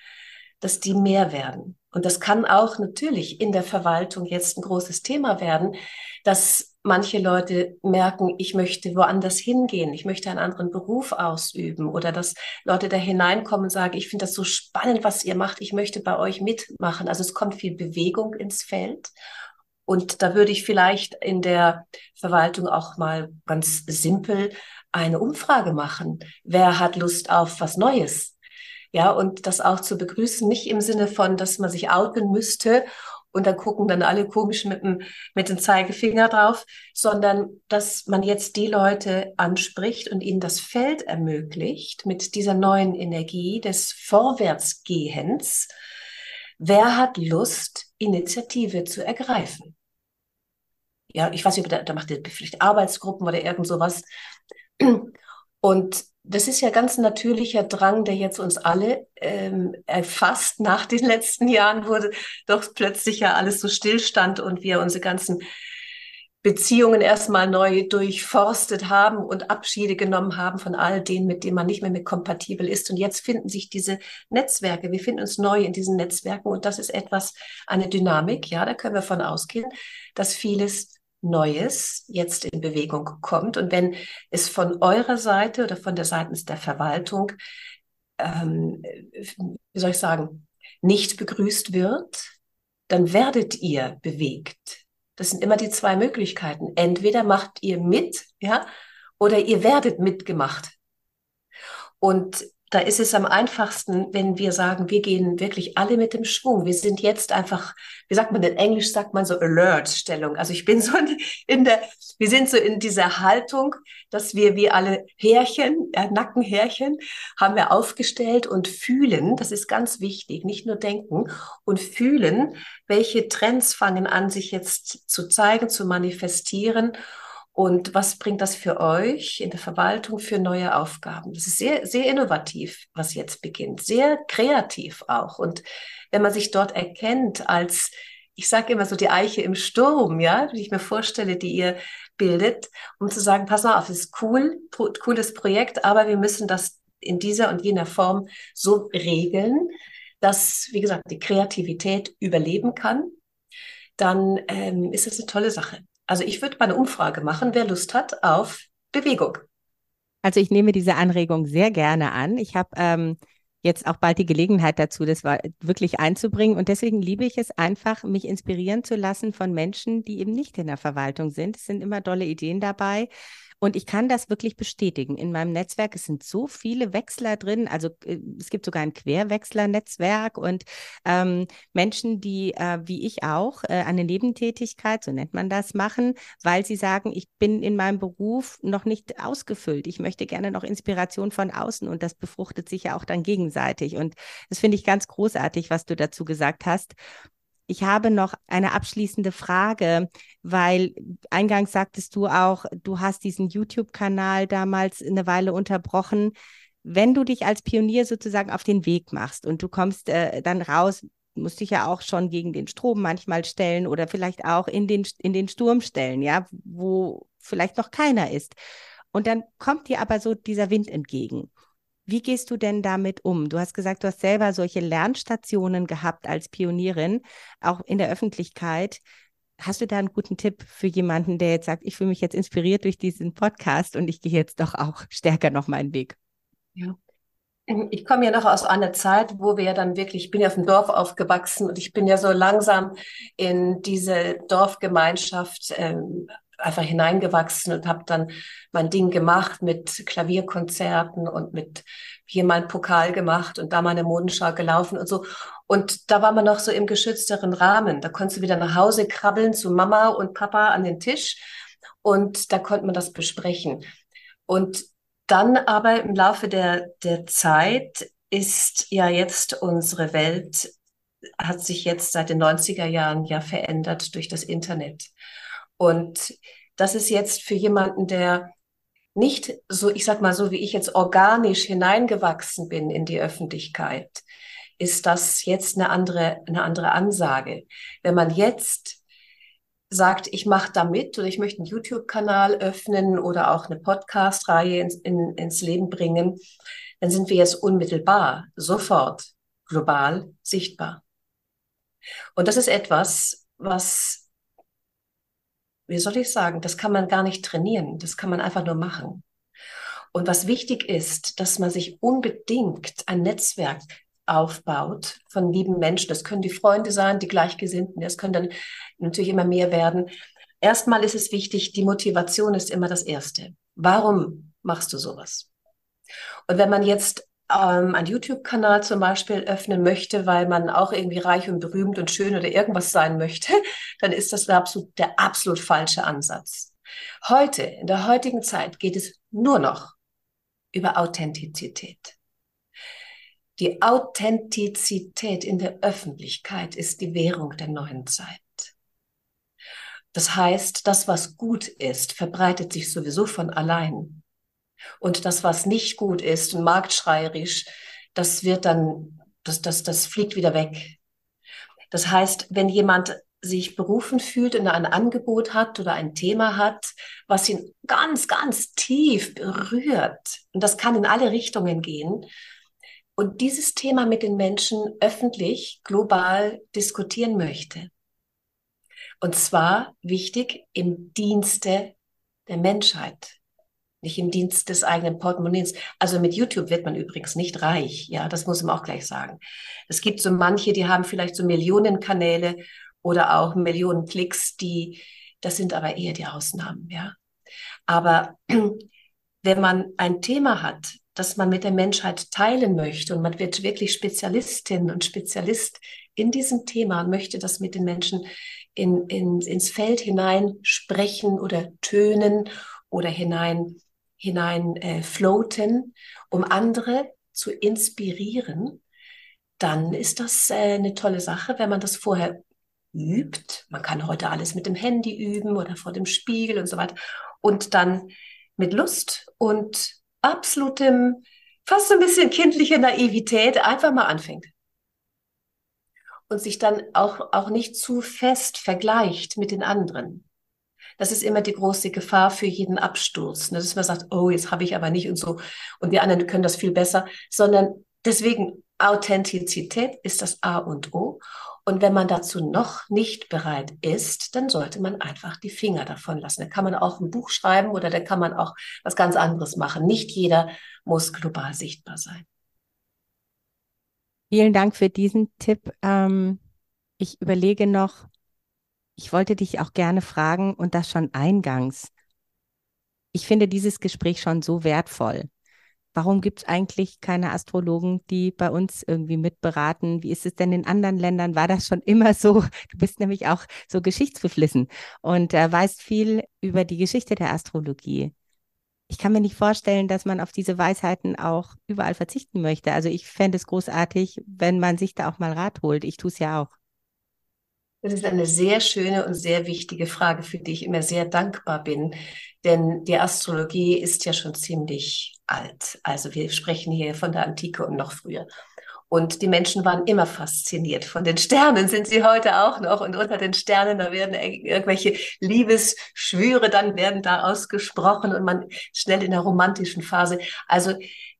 dass die mehr werden. Und das kann auch natürlich in der Verwaltung jetzt ein großes Thema werden, dass manche Leute merken, ich möchte woanders hingehen, ich möchte einen anderen Beruf ausüben oder dass Leute da hineinkommen und sagen, ich finde das so spannend, was ihr macht, ich möchte bei euch mitmachen. Also es kommt viel Bewegung ins Feld. Und da würde ich vielleicht in der Verwaltung auch mal ganz simpel eine Umfrage machen. Wer hat Lust auf was Neues? Ja, und das auch zu begrüßen, nicht im Sinne von, dass man sich outen müsste und dann gucken dann alle komisch mit dem, mit dem Zeigefinger drauf, sondern dass man jetzt die Leute anspricht und ihnen das Feld ermöglicht mit dieser neuen Energie des Vorwärtsgehens. Wer hat Lust, Initiative zu ergreifen? Ja, ich weiß nicht, da, da macht ihr vielleicht Arbeitsgruppen oder irgend sowas. Und das ist ja ganz natürlicher Drang, der jetzt uns alle ähm, erfasst. Nach den letzten Jahren wurde doch plötzlich ja alles so stillstand und wir unsere ganzen Beziehungen erstmal neu durchforstet haben und Abschiede genommen haben von all denen, mit denen man nicht mehr mit kompatibel ist. Und jetzt finden sich diese Netzwerke, wir finden uns neu in diesen Netzwerken und das ist etwas, eine Dynamik, ja, da können wir von ausgehen, dass vieles Neues jetzt in Bewegung kommt und wenn es von eurer Seite oder von der seitens der Verwaltung, ähm, wie soll ich sagen, nicht begrüßt wird, dann werdet ihr bewegt. Das sind immer die zwei Möglichkeiten. Entweder macht ihr mit, ja, oder ihr werdet mitgemacht. Und da ist es am einfachsten, wenn wir sagen, wir gehen wirklich alle mit dem Schwung. Wir sind jetzt einfach, wie sagt man in Englisch, sagt man so Alert-Stellung. Also ich bin so in der, wir sind so in dieser Haltung, dass wir wie alle Härchen, äh, Nackenhärchen, haben wir aufgestellt und fühlen, das ist ganz wichtig, nicht nur denken und fühlen, welche Trends fangen an, sich jetzt zu zeigen, zu manifestieren und was bringt das für euch in der Verwaltung für neue Aufgaben? Das ist sehr, sehr innovativ, was jetzt beginnt, sehr kreativ auch. Und wenn man sich dort erkennt als, ich sage immer so die Eiche im Sturm, ja, die ich mir vorstelle, die ihr bildet, um zu sagen, pass mal auf, das ist cool, cooles Projekt, aber wir müssen das in dieser und jener Form so regeln, dass, wie gesagt, die Kreativität überleben kann, dann ähm, ist das eine tolle Sache. Also ich würde mal eine Umfrage machen, wer Lust hat auf Bewegung. Also ich nehme diese Anregung sehr gerne an. Ich habe ähm, jetzt auch bald die Gelegenheit dazu, das wirklich einzubringen. Und deswegen liebe ich es einfach, mich inspirieren zu lassen von Menschen, die eben nicht in der Verwaltung sind. Es sind immer tolle Ideen dabei. Und ich kann das wirklich bestätigen. In meinem Netzwerk, es sind so viele Wechsler drin. Also äh, es gibt sogar ein Querwechsler-Netzwerk und ähm, Menschen, die äh, wie ich auch äh, eine Nebentätigkeit, so nennt man das, machen, weil sie sagen, ich bin in meinem Beruf noch nicht ausgefüllt. Ich möchte gerne noch Inspiration von außen und das befruchtet sich ja auch dann gegenseitig. Und das finde ich ganz großartig, was du dazu gesagt hast. Ich habe noch eine abschließende Frage, weil eingangs sagtest du auch, du hast diesen YouTube-Kanal damals eine Weile unterbrochen. Wenn du dich als Pionier sozusagen auf den Weg machst und du kommst äh, dann raus, musst dich ja auch schon gegen den Strom manchmal stellen oder vielleicht auch in den, in den Sturm stellen, ja, wo vielleicht noch keiner ist. Und dann kommt dir aber so dieser Wind entgegen. Wie gehst du denn damit um? Du hast gesagt, du hast selber solche Lernstationen gehabt als Pionierin, auch in der Öffentlichkeit. Hast du da einen guten Tipp für jemanden, der jetzt sagt, ich fühle mich jetzt inspiriert durch diesen Podcast und ich gehe jetzt doch auch stärker noch meinen Weg? Ja. Ich komme ja noch aus einer Zeit, wo wir ja dann wirklich, ich bin ja auf dem Dorf aufgewachsen und ich bin ja so langsam in diese Dorfgemeinschaft ähm, einfach hineingewachsen und habe dann mein Ding gemacht mit Klavierkonzerten und mit hier mein Pokal gemacht und da meine Modenschau gelaufen und so. Und da war man noch so im geschützteren Rahmen. Da konntest du wieder nach Hause krabbeln zu Mama und Papa an den Tisch und da konnte man das besprechen. Und dann aber im Laufe der, der Zeit ist ja jetzt unsere Welt, hat sich jetzt seit den 90er Jahren ja verändert durch das Internet. Und das ist jetzt für jemanden, der nicht so, ich sag mal so, wie ich jetzt organisch hineingewachsen bin in die Öffentlichkeit, ist das jetzt eine andere, eine andere Ansage. Wenn man jetzt sagt, ich mache da mit oder ich möchte einen YouTube-Kanal öffnen oder auch eine Podcast-Reihe ins, in, ins Leben bringen, dann sind wir jetzt unmittelbar, sofort global sichtbar. Und das ist etwas, was wie soll ich sagen, das kann man gar nicht trainieren, das kann man einfach nur machen. Und was wichtig ist, dass man sich unbedingt ein Netzwerk aufbaut von lieben Menschen. Das können die Freunde sein, die Gleichgesinnten, das können dann natürlich immer mehr werden. Erstmal ist es wichtig, die Motivation ist immer das Erste. Warum machst du sowas? Und wenn man jetzt ähm, einen YouTube-Kanal zum Beispiel öffnen möchte, weil man auch irgendwie reich und berühmt und schön oder irgendwas sein möchte, dann ist das der absolut, der absolut falsche Ansatz. Heute, in der heutigen Zeit, geht es nur noch über Authentizität. Die Authentizität in der Öffentlichkeit ist die Währung der neuen Zeit. Das heißt, das, was gut ist, verbreitet sich sowieso von allein. Und das, was nicht gut ist und marktschreierisch, das wird dann, das, das, das fliegt wieder weg. Das heißt, wenn jemand sich berufen fühlt und ein Angebot hat oder ein Thema hat, was ihn ganz, ganz tief berührt, und das kann in alle Richtungen gehen, und dieses Thema mit den Menschen öffentlich, global diskutieren möchte, Und zwar wichtig im Dienste der Menschheit, nicht im Dienst des eigenen Portemonnaies. Also mit YouTube wird man übrigens nicht reich, ja, das muss man auch gleich sagen. Es gibt so manche, die haben vielleicht so Millionen Kanäle oder auch Millionen Klicks, die, das sind aber eher die Ausnahmen, ja. Aber wenn man ein Thema hat, das man mit der Menschheit teilen möchte und man wird wirklich Spezialistin und Spezialist in diesem Thema und möchte das mit den Menschen in, in, ins Feld hinein sprechen oder tönen oder hinein, hinein äh, floaten, um andere zu inspirieren, dann ist das äh, eine tolle Sache, wenn man das vorher übt. Man kann heute alles mit dem Handy üben oder vor dem Spiegel und so weiter. Und dann mit Lust und absolutem, fast so ein bisschen kindlicher Naivität einfach mal anfängt und sich dann auch, auch nicht zu fest vergleicht mit den anderen. Das ist immer die große Gefahr für jeden Absturz, ne? dass man sagt, oh, jetzt habe ich aber nicht und so und die anderen können das viel besser, sondern deswegen Authentizität ist das A und O. Und wenn man dazu noch nicht bereit ist, dann sollte man einfach die Finger davon lassen. Da kann man auch ein Buch schreiben oder da kann man auch was ganz anderes machen. Nicht jeder muss global sichtbar sein. Vielen Dank für diesen Tipp. Ähm, ich überlege noch, ich wollte dich auch gerne fragen und das schon eingangs. Ich finde dieses Gespräch schon so wertvoll. Warum gibt es eigentlich keine Astrologen, die bei uns irgendwie mitberaten? Wie ist es denn in anderen Ländern? War das schon immer so? Du bist nämlich auch so geschichtsbeflissen und äh, weißt viel über die Geschichte der Astrologie ich kann mir nicht vorstellen, dass man auf diese Weisheiten auch überall verzichten möchte. Also ich fände es großartig, wenn man sich da auch mal Rat holt. Ich tue es ja auch. Das ist eine sehr schöne und sehr wichtige Frage, für die ich immer sehr dankbar bin. Denn die Astrologie ist ja schon ziemlich alt. Also wir sprechen hier von der Antike und noch früher. Und die Menschen waren immer fasziniert von den Sternen, sind sie heute auch noch. Und unter den Sternen, da werden irgendwelche Liebesschwüre dann werden da ausgesprochen und man schnell in der romantischen Phase. Also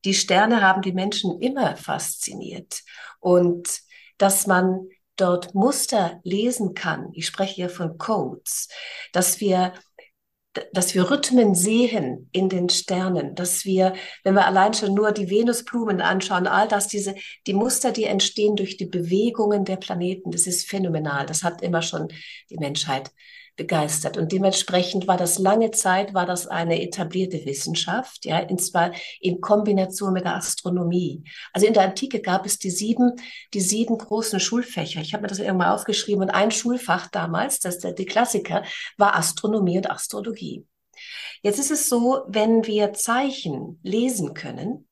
die Sterne haben die Menschen immer fasziniert. Und dass man dort Muster lesen kann, ich spreche hier von Codes, dass wir dass wir Rhythmen sehen in den Sternen, dass wir, wenn wir allein schon nur die Venusblumen anschauen, all das, diese, die Muster, die entstehen durch die Bewegungen der Planeten, das ist phänomenal. Das hat immer schon die Menschheit begeistert. Und dementsprechend war das lange Zeit, war das eine etablierte Wissenschaft, ja, und zwar in Kombination mit der Astronomie. Also in der Antike gab es die sieben, die sieben großen Schulfächer. Ich habe mir das irgendwann aufgeschrieben und ein Schulfach damals, das ist die Klassiker, war Astronomie und Astrologie. Jetzt ist es so, wenn wir Zeichen lesen können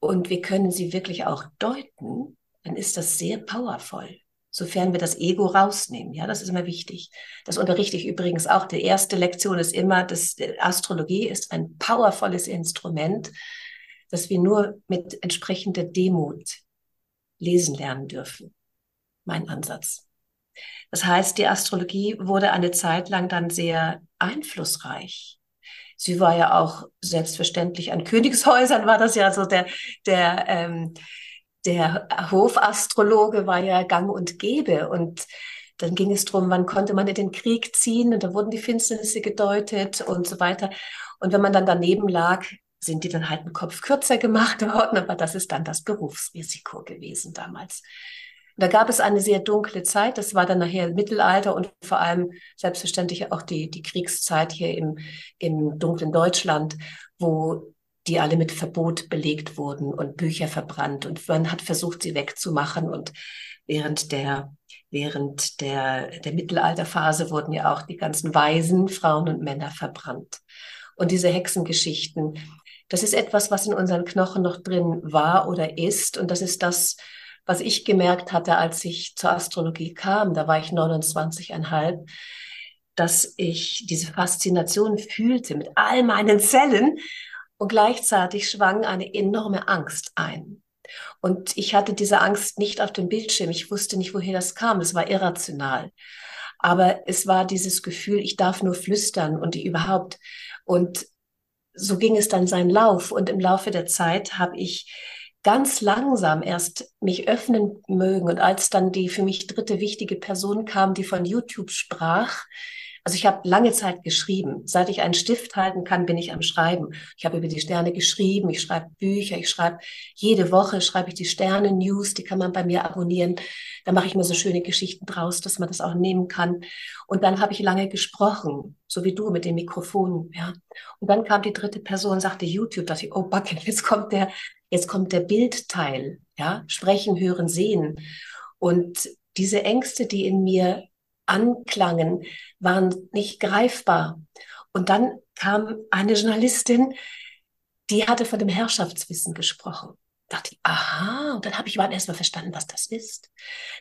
und wir können sie wirklich auch deuten, dann ist das sehr powerful sofern wir das Ego rausnehmen. Ja, das ist immer wichtig. Das unterrichte ich übrigens auch. Die erste Lektion ist immer, dass Astrologie ist ein powervolles Instrument, das wir nur mit entsprechender Demut lesen lernen dürfen. Mein Ansatz. Das heißt, die Astrologie wurde eine Zeit lang dann sehr einflussreich. Sie war ja auch selbstverständlich an Königshäusern, war das ja so der, der ähm, der Hofastrologe war ja gang und gäbe und dann ging es darum, wann konnte man in den Krieg ziehen und da wurden die Finsternisse gedeutet und so weiter. Und wenn man dann daneben lag, sind die dann halt einen Kopf kürzer gemacht worden, aber das ist dann das Berufsrisiko gewesen damals. Da gab es eine sehr dunkle Zeit, das war dann nachher Mittelalter und vor allem selbstverständlich auch die, die Kriegszeit hier im, im dunklen Deutschland, wo die alle mit Verbot belegt wurden und Bücher verbrannt. Und man hat versucht, sie wegzumachen. Und während der, während der, der Mittelalterphase wurden ja auch die ganzen Weisen, Frauen und Männer verbrannt. Und diese Hexengeschichten, das ist etwas, was in unseren Knochen noch drin war oder ist. Und das ist das, was ich gemerkt hatte, als ich zur Astrologie kam. Da war ich 29,5 dass ich diese Faszination fühlte mit all meinen Zellen und gleichzeitig schwang eine enorme Angst ein. Und ich hatte diese Angst nicht auf dem Bildschirm. Ich wusste nicht, woher das kam. Es war irrational. Aber es war dieses Gefühl, ich darf nur flüstern und überhaupt. Und so ging es dann seinen Lauf. Und im Laufe der Zeit habe ich ganz langsam erst mich öffnen mögen. Und als dann die für mich dritte wichtige Person kam, die von YouTube sprach, also ich habe lange Zeit geschrieben. Seit ich einen Stift halten kann, bin ich am Schreiben. Ich habe über die Sterne geschrieben, ich schreibe Bücher, ich schreibe jede Woche schreibe ich die Sterne News, die kann man bei mir abonnieren. Da mache ich mir so schöne Geschichten draus, dass man das auch nehmen kann. Und dann habe ich lange gesprochen, so wie du mit dem Mikrofon, ja. Und dann kam die dritte Person, sagte YouTube, dass ich, oh Backen, jetzt kommt der, jetzt kommt der Bildteil, ja, sprechen, hören, sehen. Und diese Ängste, die in mir anklangen, waren nicht greifbar. Und dann kam eine Journalistin, die hatte von dem Herrschaftswissen gesprochen. Dachte ich, aha, und dann habe ich überhaupt erstmal verstanden, was das ist.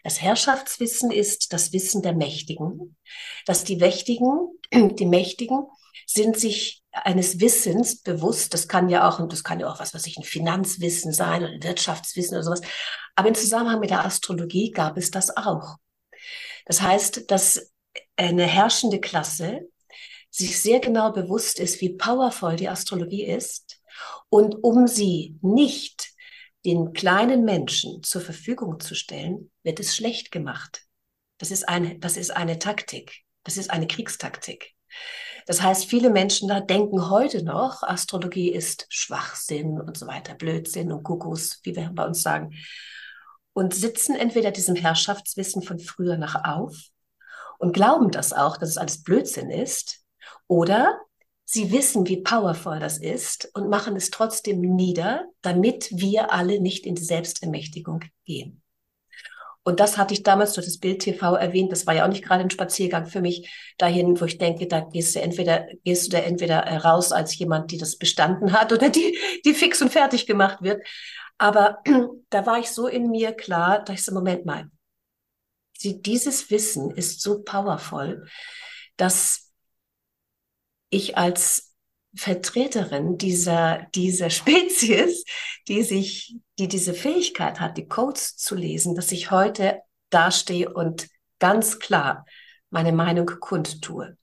Das Herrschaftswissen ist das Wissen der Mächtigen, dass die Mächtigen, die Mächtigen sind sich eines Wissens bewusst. Das kann ja auch, und das kann ja auch was, was ich ein Finanzwissen sein oder ein Wirtschaftswissen oder sowas. Aber im Zusammenhang mit der Astrologie gab es das auch. Das heißt, dass eine herrschende Klasse sich sehr genau bewusst ist, wie powervoll die Astrologie ist und um sie nicht den kleinen Menschen zur Verfügung zu stellen, wird es schlecht gemacht. Das ist eine, das ist eine Taktik. Das ist eine Kriegstaktik. Das heißt, viele Menschen da denken heute noch, Astrologie ist Schwachsinn und so weiter, Blödsinn und Kuckucks, wie wir bei uns sagen und sitzen entweder diesem Herrschaftswissen von früher nach auf und glauben das auch, dass es alles Blödsinn ist, oder sie wissen, wie powerful das ist und machen es trotzdem nieder, damit wir alle nicht in die Selbstermächtigung gehen. Und das hatte ich damals durch das Bild TV erwähnt. Das war ja auch nicht gerade ein Spaziergang für mich dahin, wo ich denke, da gehst du entweder, gehst du da entweder äh, raus als jemand, die das bestanden hat oder die, die fix und fertig gemacht wird. Aber da war ich so in mir klar, dass ich so, Moment mal, dieses Wissen ist so powerful, dass ich als Vertreterin dieser, dieser Spezies, die sich, die diese Fähigkeit hat, die Codes zu lesen, dass ich heute dastehe und ganz klar meine Meinung kundtue.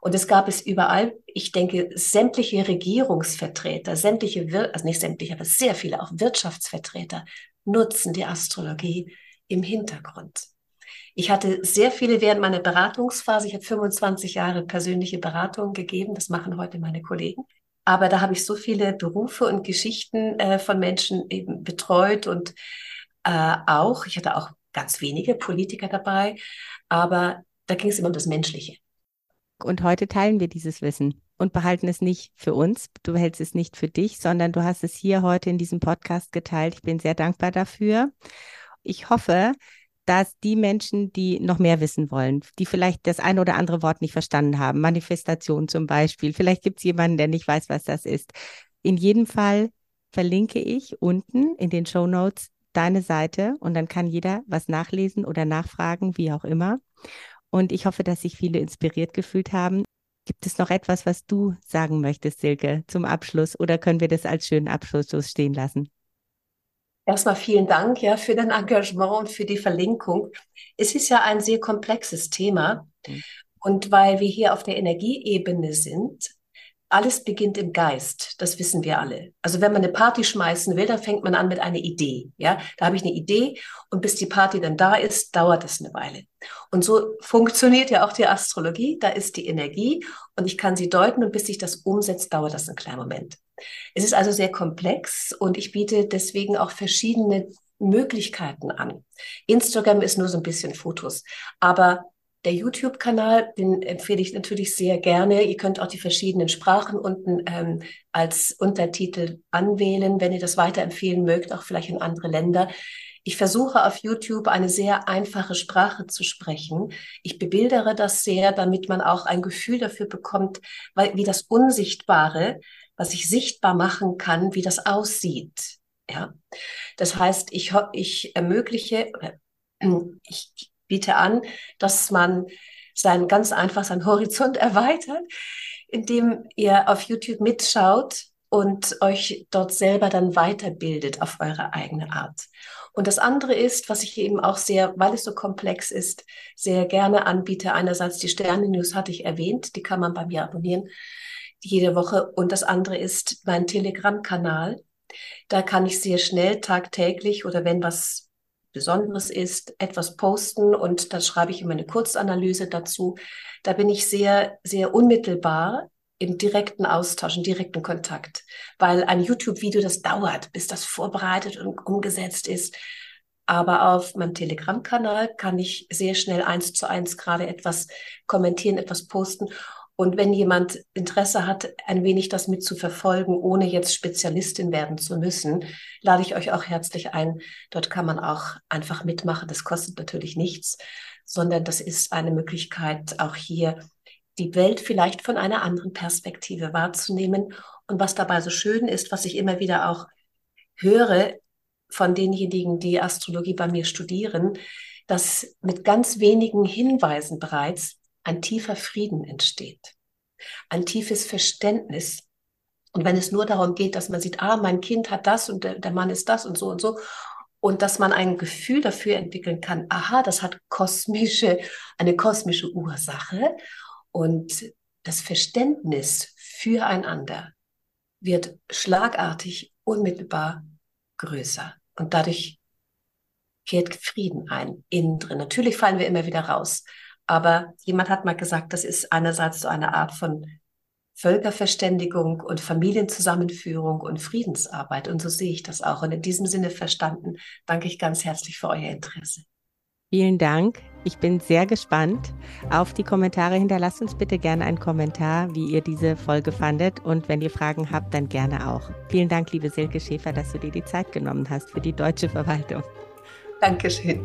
Und es gab es überall, ich denke, sämtliche Regierungsvertreter, sämtliche, also nicht sämtliche, aber sehr viele auch Wirtschaftsvertreter nutzen die Astrologie im Hintergrund. Ich hatte sehr viele während meiner Beratungsphase, ich habe 25 Jahre persönliche Beratung gegeben, das machen heute meine Kollegen. Aber da habe ich so viele Berufe und Geschichten äh, von Menschen eben betreut und äh, auch, ich hatte auch ganz wenige Politiker dabei, aber da ging es immer um das Menschliche. Und heute teilen wir dieses Wissen und behalten es nicht für uns. Du behältst es nicht für dich, sondern du hast es hier heute in diesem Podcast geteilt. Ich bin sehr dankbar dafür. Ich hoffe, dass die Menschen, die noch mehr wissen wollen, die vielleicht das eine oder andere Wort nicht verstanden haben, Manifestation zum Beispiel, vielleicht gibt es jemanden, der nicht weiß, was das ist. In jedem Fall verlinke ich unten in den Show Notes deine Seite und dann kann jeder was nachlesen oder nachfragen, wie auch immer. Und ich hoffe, dass sich viele inspiriert gefühlt haben. Gibt es noch etwas, was du sagen möchtest, Silke, zum Abschluss oder können wir das als schönen Abschluss stehen lassen? Erstmal vielen Dank ja für dein Engagement und für die Verlinkung. Es ist ja ein sehr komplexes Thema. Mhm. Und weil wir hier auf der Energieebene sind, alles beginnt im Geist, das wissen wir alle. Also wenn man eine Party schmeißen will, dann fängt man an mit einer Idee. Ja, da habe ich eine Idee und bis die Party dann da ist, dauert es eine Weile. Und so funktioniert ja auch die Astrologie. Da ist die Energie und ich kann sie deuten und bis sich das umsetzt, dauert das einen kleinen Moment. Es ist also sehr komplex und ich biete deswegen auch verschiedene Möglichkeiten an. Instagram ist nur so ein bisschen Fotos, aber der YouTube-Kanal, den empfehle ich natürlich sehr gerne. Ihr könnt auch die verschiedenen Sprachen unten ähm, als Untertitel anwählen, wenn ihr das weiterempfehlen mögt, auch vielleicht in andere Länder. Ich versuche auf YouTube eine sehr einfache Sprache zu sprechen. Ich bebildere das sehr, damit man auch ein Gefühl dafür bekommt, weil, wie das Unsichtbare, was ich sichtbar machen kann, wie das aussieht. Ja, das heißt, ich, ich ermögliche, ich biete an, dass man sein ganz einfach seinen Horizont erweitert, indem ihr auf YouTube mitschaut und euch dort selber dann weiterbildet auf eure eigene Art. Und das andere ist, was ich eben auch sehr, weil es so komplex ist, sehr gerne anbiete. Einerseits die Sterne-News hatte ich erwähnt, die kann man bei mir abonnieren jede Woche. Und das andere ist mein Telegram-Kanal, Da kann ich sehr schnell tagtäglich oder wenn was Besonderes ist, etwas posten und da schreibe ich immer eine Kurzanalyse dazu. Da bin ich sehr, sehr unmittelbar im direkten Austausch, im direkten Kontakt, weil ein YouTube-Video, das dauert, bis das vorbereitet und umgesetzt ist. Aber auf meinem Telegram-Kanal kann ich sehr schnell eins zu eins gerade etwas kommentieren, etwas posten. Und wenn jemand Interesse hat, ein wenig das mit zu verfolgen, ohne jetzt Spezialistin werden zu müssen, lade ich euch auch herzlich ein. Dort kann man auch einfach mitmachen. Das kostet natürlich nichts, sondern das ist eine Möglichkeit, auch hier die Welt vielleicht von einer anderen Perspektive wahrzunehmen. Und was dabei so schön ist, was ich immer wieder auch höre von denjenigen, die Astrologie bei mir studieren, dass mit ganz wenigen Hinweisen bereits ein tiefer Frieden entsteht, ein tiefes Verständnis. Und wenn es nur darum geht, dass man sieht, ah, mein Kind hat das und der, Mann ist das und so und so, und dass man ein Gefühl dafür entwickeln kann, aha, das hat kosmische, eine kosmische Ursache und das Verständnis füreinander wird schlagartig, unmittelbar größer. Und dadurch kehrt Frieden ein, innen drin. Natürlich fallen wir immer wieder raus. Aber jemand hat mal gesagt, das ist einerseits so eine Art von Völkerverständigung und Familienzusammenführung und Friedensarbeit. Und so sehe ich das auch. Und in diesem Sinne verstanden, danke ich ganz herzlich für euer Interesse. Vielen Dank. Ich bin sehr gespannt auf die Kommentare. Hinterlasst uns bitte gerne einen Kommentar, wie ihr diese Folge fandet. Und wenn ihr Fragen habt, dann gerne auch. Vielen Dank, liebe Silke Schäfer, dass du dir die Zeit genommen hast für die deutsche Verwaltung. Dankeschön.